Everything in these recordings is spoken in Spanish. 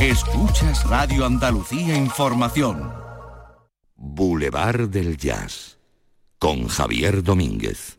Escuchas Radio Andalucía Información. Boulevard del Jazz con Javier Domínguez.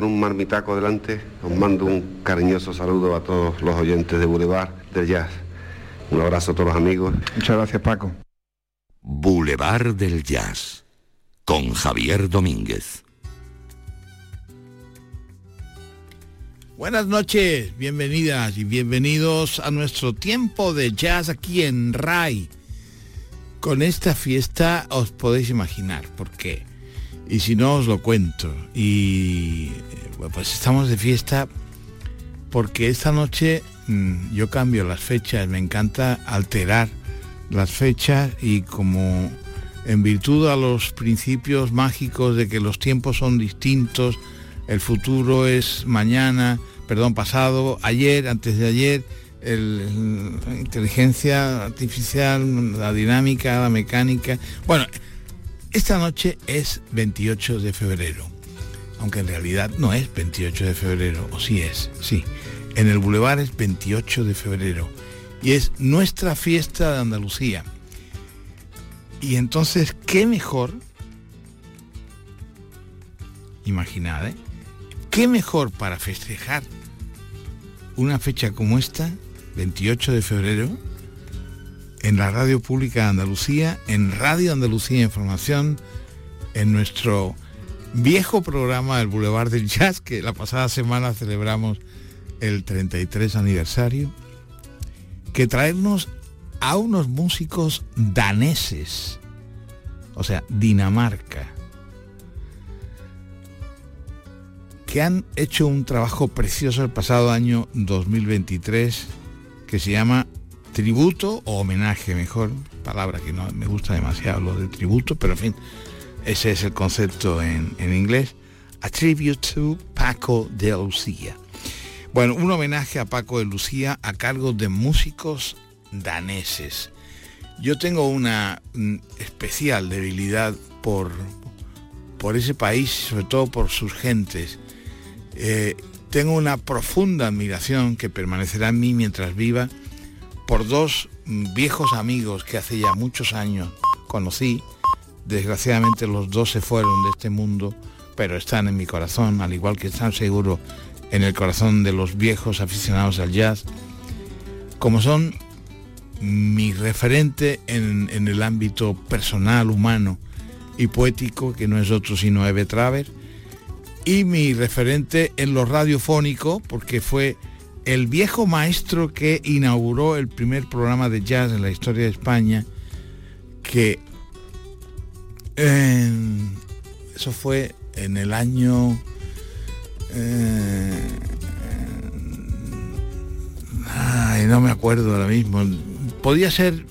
Con un marmitaco delante, os mando un cariñoso saludo a todos los oyentes de Boulevard del Jazz. Un abrazo a todos los amigos. Muchas gracias Paco. Boulevard del Jazz con Javier Domínguez. Buenas noches, bienvenidas y bienvenidos a nuestro tiempo de jazz aquí en RAI. Con esta fiesta os podéis imaginar por qué. Y si no os lo cuento. Y pues estamos de fiesta porque esta noche mm, yo cambio las fechas, me encanta alterar las fechas y como en virtud a los principios mágicos de que los tiempos son distintos, el futuro es mañana, perdón, pasado, ayer, antes de ayer, la inteligencia artificial, la dinámica, la mecánica. Bueno, esta noche es 28 de febrero, aunque en realidad no es 28 de febrero, o sí es, sí. En el Boulevard es 28 de febrero y es nuestra fiesta de Andalucía. Y entonces, ¿qué mejor? Imaginad, ¿eh? ¿Qué mejor para festejar una fecha como esta, 28 de febrero, en la Radio Pública de Andalucía, en Radio Andalucía Información, en nuestro viejo programa del Boulevard del Jazz, que la pasada semana celebramos el 33 aniversario, que traernos a unos músicos daneses, o sea, Dinamarca, que han hecho un trabajo precioso el pasado año 2023 que se llama tributo o homenaje, mejor, palabra que no me gusta demasiado lo de tributo, pero en fin, ese es el concepto en, en inglés, a tribute to Paco de Lucía. Bueno, un homenaje a Paco de Lucía a cargo de músicos daneses. Yo tengo una mm, especial debilidad por, por ese país, sobre todo por sus gentes. Eh, tengo una profunda admiración que permanecerá en mí mientras viva por dos viejos amigos que hace ya muchos años conocí. Desgraciadamente los dos se fueron de este mundo, pero están en mi corazón, al igual que están seguros en el corazón de los viejos aficionados al jazz, como son mi referente en, en el ámbito personal, humano y poético, que no es otro sino Eve Traver, y mi referente en lo radiofónico, porque fue el viejo maestro que inauguró el primer programa de jazz en la historia de España, que eso fue en el año... Eh, ay, no me acuerdo ahora mismo. Podía ser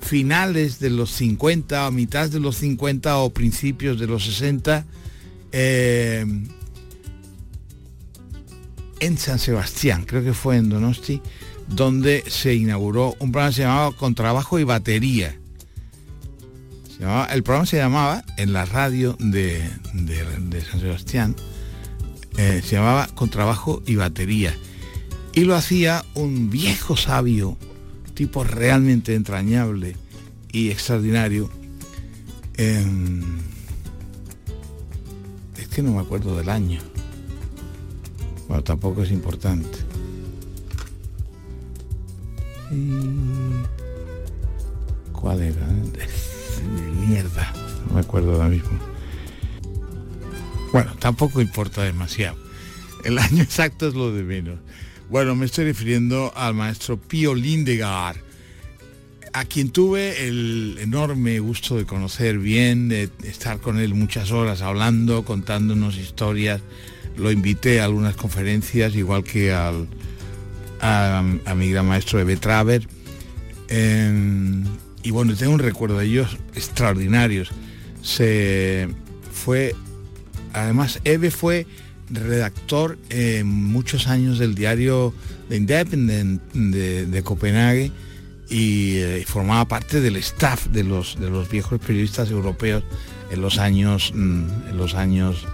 finales de los 50 o mitad de los 50 o principios de los 60 eh, en San Sebastián, creo que fue en Donosti, donde se inauguró un programa que se llamaba Contrabajo y Batería. el programa se llamaba en la radio de, San Sebastián, eh, se llamaba Contrabajo y Batería. Y lo hacía un viejo sabio, tipo realmente entrañable y extraordinario. es que no me acuerdo del año. Bueno, tampoco es importante. ¿Cuál era? Mierda, no me acuerdo ahora mismo. Bueno, tampoco importa demasiado. El año exacto es lo de menos. Bueno, me estoy refiriendo al maestro Pío Lindegar, a quien tuve el enorme gusto de conocer bien, de estar con él muchas horas hablando, contándonos historias. Lo invité a algunas conferencias, igual que al, a, mi gran maestro Eve Traver. Em, y bueno, tengo un recuerdo de ellos extraordinarios. Se fue, además, Eve fue redactor en muchos años del diario The Independent de, Copenhague y eh, formaba parte del staff de los, de los viejos periodistas europeos en los años, mm, en los años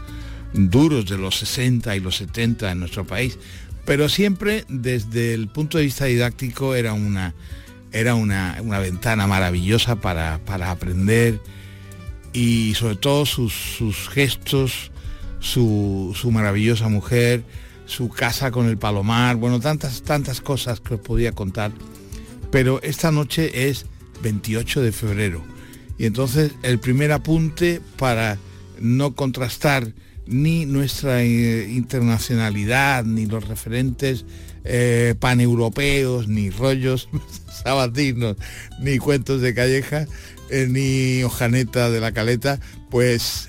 duros de los 60 y los 70 en nuestro país. Pero siempre desde el punto de vista didáctico era una, era una, ventana maravillosa para, para, aprender y sobre todo sus, sus gestos, su, su maravillosa mujer, su casa con el palomar, bueno, tantas, tantas cosas que os podía contar. Pero esta noche es 28 de febrero. Y entonces el primer apunte para no contrastar ni nuestra eh, internacionalidad, ni los referentes eh, paneuropeos, ni rollos sabatinos, ni cuentos de calleja, eh, ni hojaneta de la caleta, pues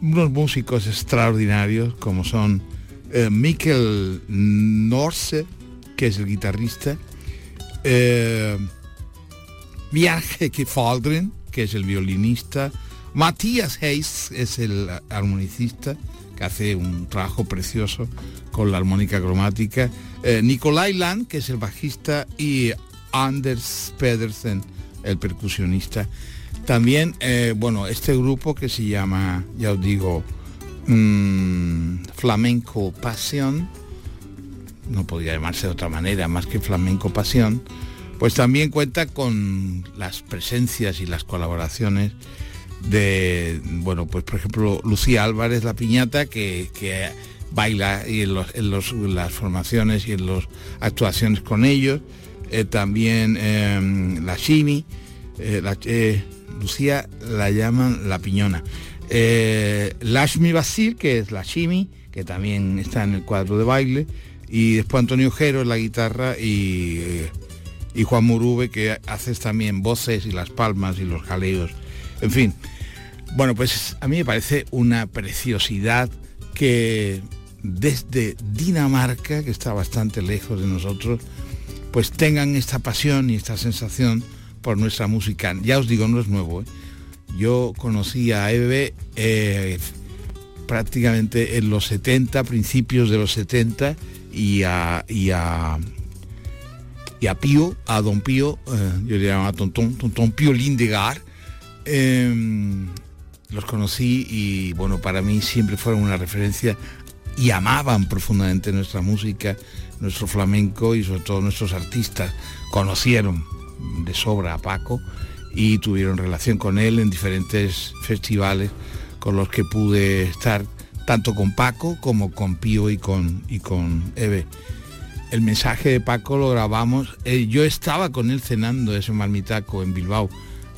unos músicos extraordinarios como son Mikkel Norse, que es el guitarrista, Viaje Faldrin, que es el violinista, Matías Hayes es el armonicista, que hace un trabajo precioso con la armónica cromática, eh, Nikolai Land, que es el bajista, y Anders Pedersen, el percusionista. También, eh, bueno, este grupo que se llama, ya os digo, mm, Flamenco Pasión, no podría llamarse de otra manera más que Flamenco Pasión, pues también cuenta con las presencias y las colaboraciones de, bueno, pues por ejemplo, Lucía Álvarez La Piñata, que, baila y en, las formaciones y en las actuaciones con ellos, eh, también em, la Shimi, eh, eh, Lucía la llaman La Piñona, Lashmi Basil, que es la Shimi, que también está en el cuadro de baile, y después Antonio Jero en la guitarra y y Juan Murube, que haces también voces y las palmas y los jaleos. En fin, bueno, pues a mí me parece una preciosidad que desde Dinamarca, que está bastante lejos de nosotros, pues tengan esta pasión y esta sensación por nuestra música. Ya os digo, no es nuevo. ¿eh? Yo conocí a Eve eh, prácticamente en los 70, principios de los 70, y a, y a y a Pío, a Don Pío, eh, yo le llamaba Tontón, Tontón Pío Lindegar. Em, los conocí y bueno, para mí siempre fueron una referencia y amaban profundamente nuestra música, nuestro flamenco y sobre todo nuestros artistas. Conocieron de sobra a Paco y tuvieron relación con él en diferentes festivales con los que pude estar tanto con Paco como con Pío y con, y con Eve el mensaje de Paco lo grabamos. Eh, yo estaba con él cenando ese marmitaco en Bilbao.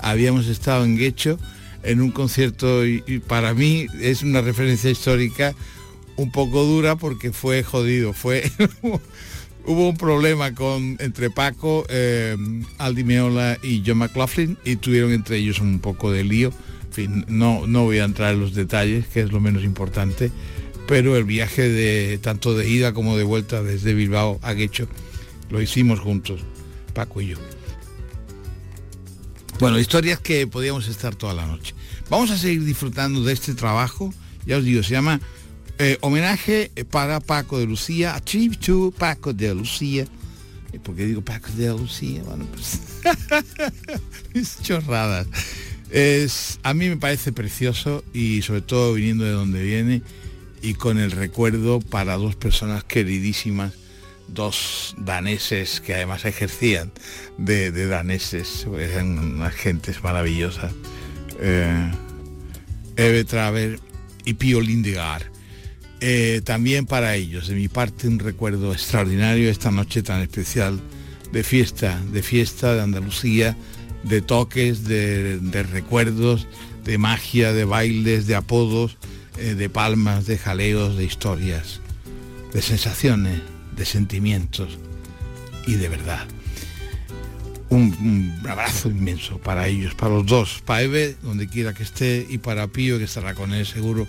Habíamos estado en Guecho en un concierto y, para mí es una referencia histórica un poco dura porque fue jodido. Fue hubo un problema con entre Paco, eh, Aldi Meola y John McLaughlin y tuvieron entre ellos un poco de lío. Fin, no, no voy a entrar en los detalles, que es lo menos importante pero el viaje de tanto de ida como de vuelta desde Bilbao a Guecho lo hicimos juntos, Paco y yo. Bueno, historias que podíamos estar toda la noche. Vamos a seguir disfrutando de este trabajo, ya os digo, se llama eh, Homenaje para Paco de Lucía, Achieve to Paco de Lucía. ¿Por qué digo Paco de Lucía? Bueno, pues es chorradas. A mí me parece precioso y sobre todo viniendo de donde viene, y con el recuerdo para dos personas queridísimas, dos daneses que además ejercían de, daneses, eran unas gentes maravillosas, eh, Eve Traver y Pío Lindegar. Eh, también para ellos, de mi parte, un recuerdo extraordinario esta noche tan especial de fiesta, de fiesta de Andalucía, de toques, de recuerdos, de magia, de bailes, de apodos eh, de palmas, de jaleos, de historias, de sensaciones, de sentimientos y de verdad. Un, abrazo inmenso para ellos, para los dos, para Eve, donde quiera que esté, y para Pío, que estará con él seguro,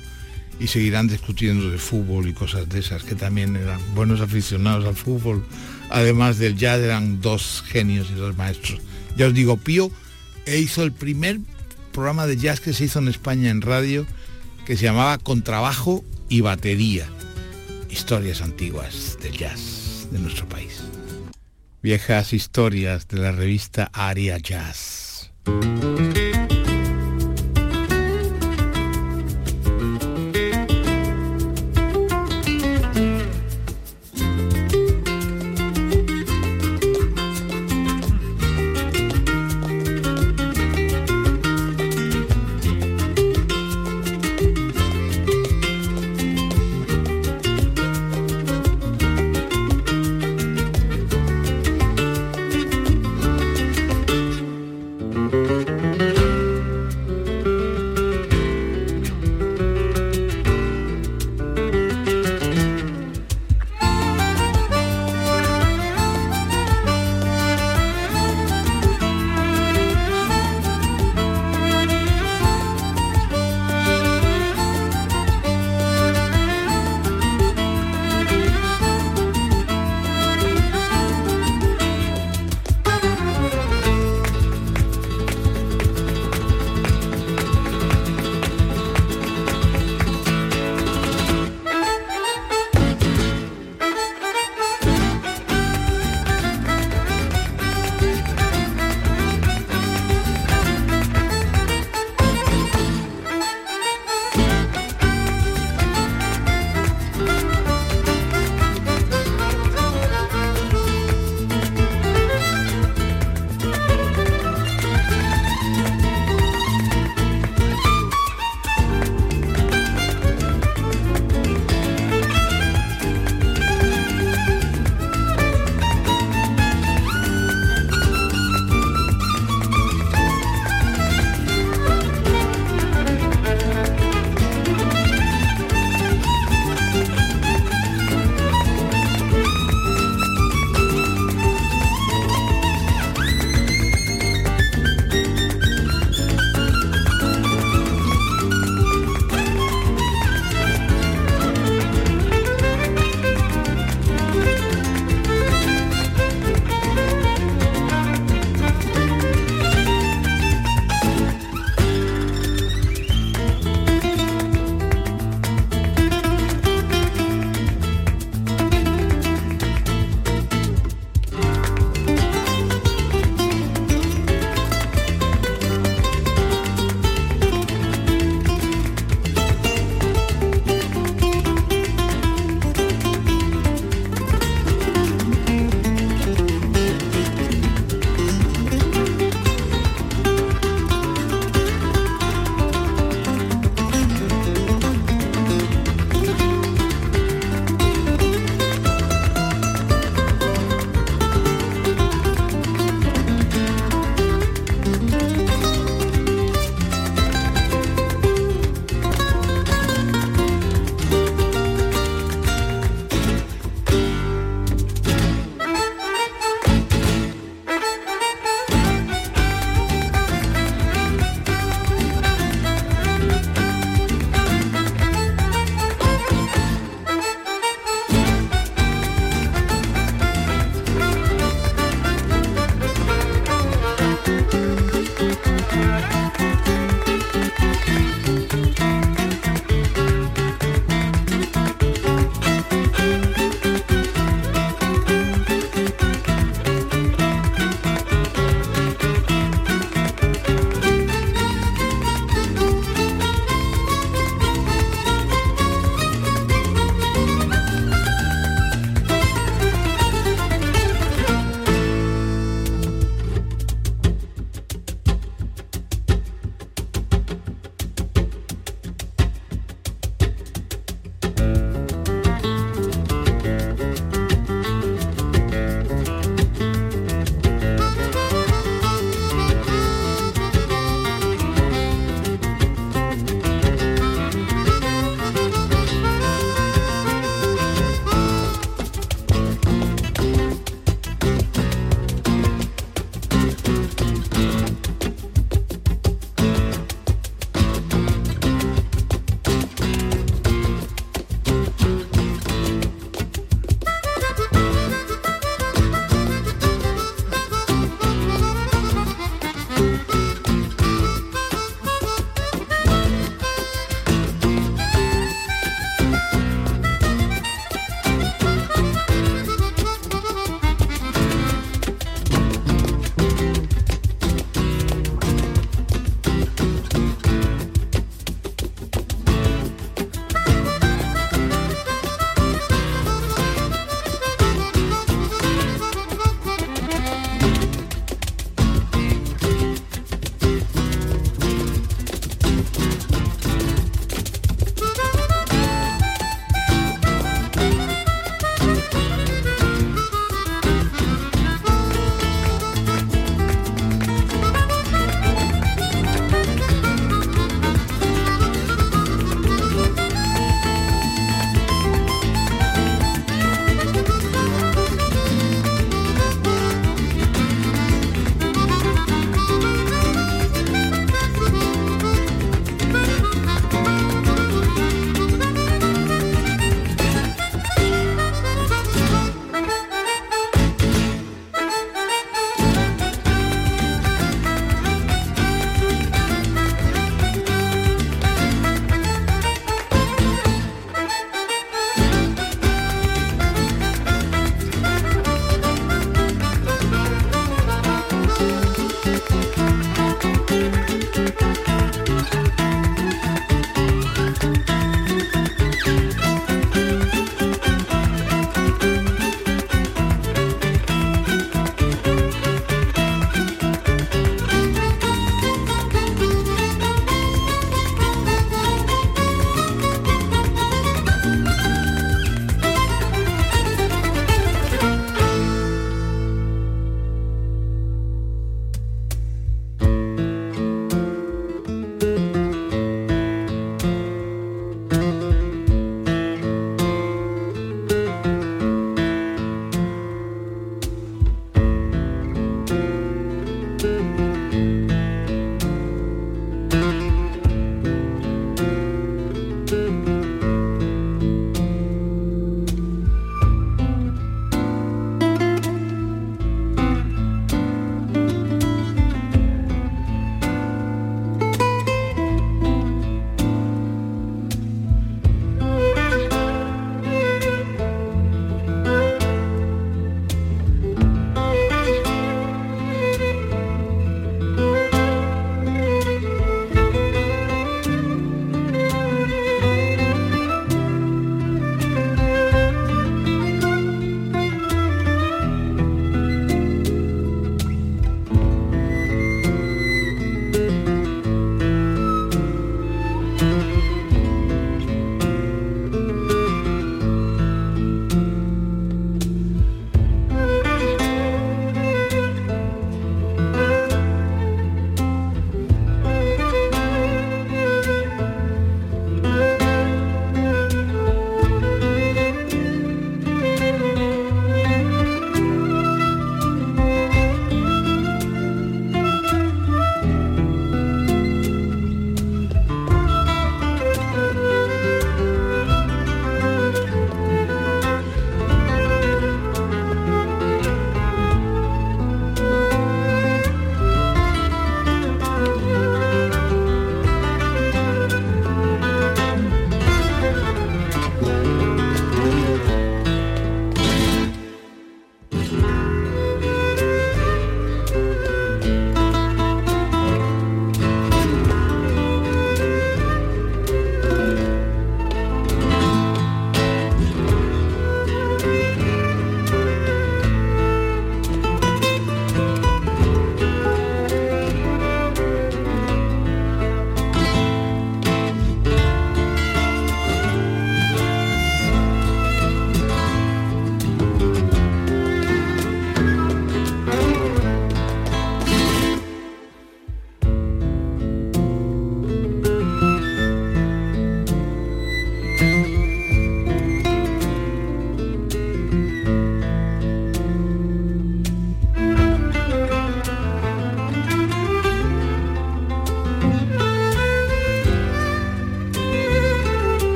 y seguirán discutiendo de fútbol y cosas de esas, que también eran buenos aficionados al fútbol. Además del jazz, eran dos genios y dos maestros. Ya os digo, Pío hizo el primer programa de jazz que se hizo en España en radio, que se llamaba Contrabajo y Batería. Historias antiguas del jazz de nuestro país. Viejas historias de la revista Aria Jazz.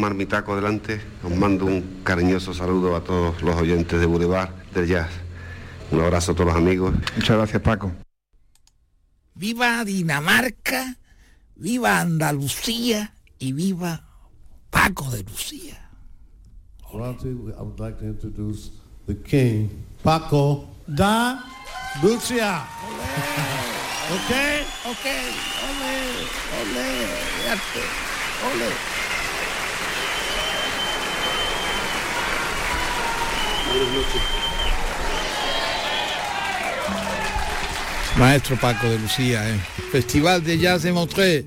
Marmitaco delante, os mando un cariñoso saludo a todos los oyentes de Boulevard del Jazz. Un abrazo a todos los amigos. Muchas gracias, Paco. Viva Dinamarca, viva Andalucía y viva Paco de Lucía. I would like to introduce the king, Paco da Lucia. okay, okay, ole, ole, ole. Buenas noches. Maestro Paco de Lucía, ¿eh? Festival de Jazz de Montreux.